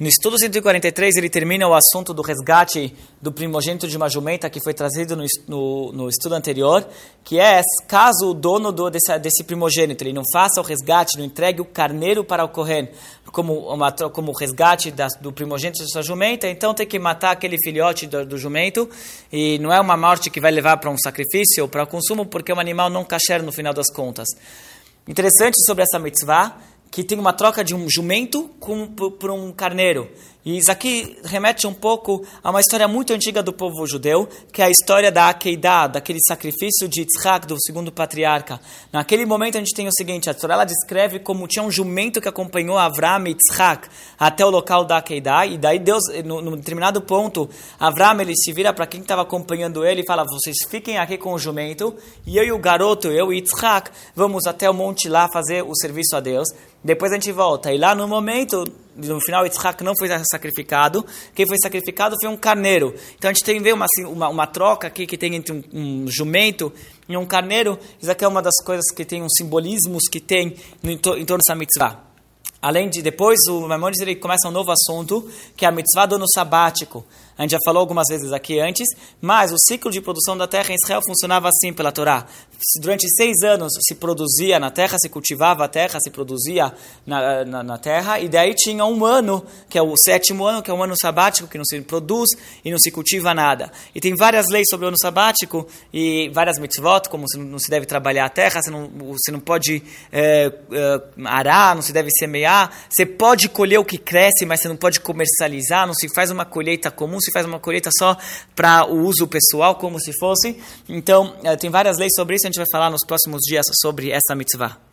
No estudo 143, ele termina o assunto do resgate do primogênito de uma jumenta que foi trazido no, no, no estudo anterior, que é caso o dono do, desse, desse, primogênito ele não faça o resgate, não entregue o carneiro para ocorrer como, uma, como resgate da, do primogênito de sua jumenta, então tem que matar aquele filhote do, do jumento, e não é uma morte que vai levar para um sacrifício ou para o consumo, porque é um animal não kasher no final das contas. Interessante sobre essa mitzvah, que tem uma troca de um jumento com, por, por um carneiro. E isso aqui remete um pouco a uma história muito antiga do povo judeu, que é a história da Akeidah, daquele sacrifício de Yitzhak, do segundo patriarca. Naquele momento a gente tem o seguinte, a Torá descreve como tinha um jumento que acompanhou Avram e Yitzhak até o local da Akeidah, e daí Deus, no, no determinado ponto, Avram ele se vira para quem estava acompanhando ele e fala, vocês fiquem aqui com o jumento, e eu e o garoto, eu e Yitzhak, vamos até o monte lá fazer o serviço a Deus. Depois a gente volta. E lá no momento, no final, Yitzhak não foi sacrificado. Quem foi sacrificado foi um carneiro. Então a gente tem uma, assim, uma, uma troca aqui que tem entre um, um, jumento e um carneiro. Isso aqui é uma das coisas que tem uns simbolismos que tem em, torno dessa mitzvah. Além de, depois, o Maimonides ele começa um novo assunto, que é a mitzvah do ano sabático. A gente já falou algumas vezes aqui antes, mas o ciclo de produção da terra em Israel funcionava assim pela Torá. Durante seis anos se produzia na terra, se cultivava a terra, se produzia na, na, na, terra, e daí tinha um ano, que é o sétimo ano, que é um ano sabático, que não se produz e não se cultiva nada. E tem várias leis sobre o ano sabático e várias mitzvot, como não se deve trabalhar a terra, você não, você não pode é, é, arar, não se deve semear, você pode colher o que cresce, mas você não pode comercializar, não se faz uma colheita comum, se faz uma colheita só para o uso pessoal, como se fosse. Então, eh, tem várias leis sobre isso, a gente vai falar nos próximos dias sobre essa mitzvah.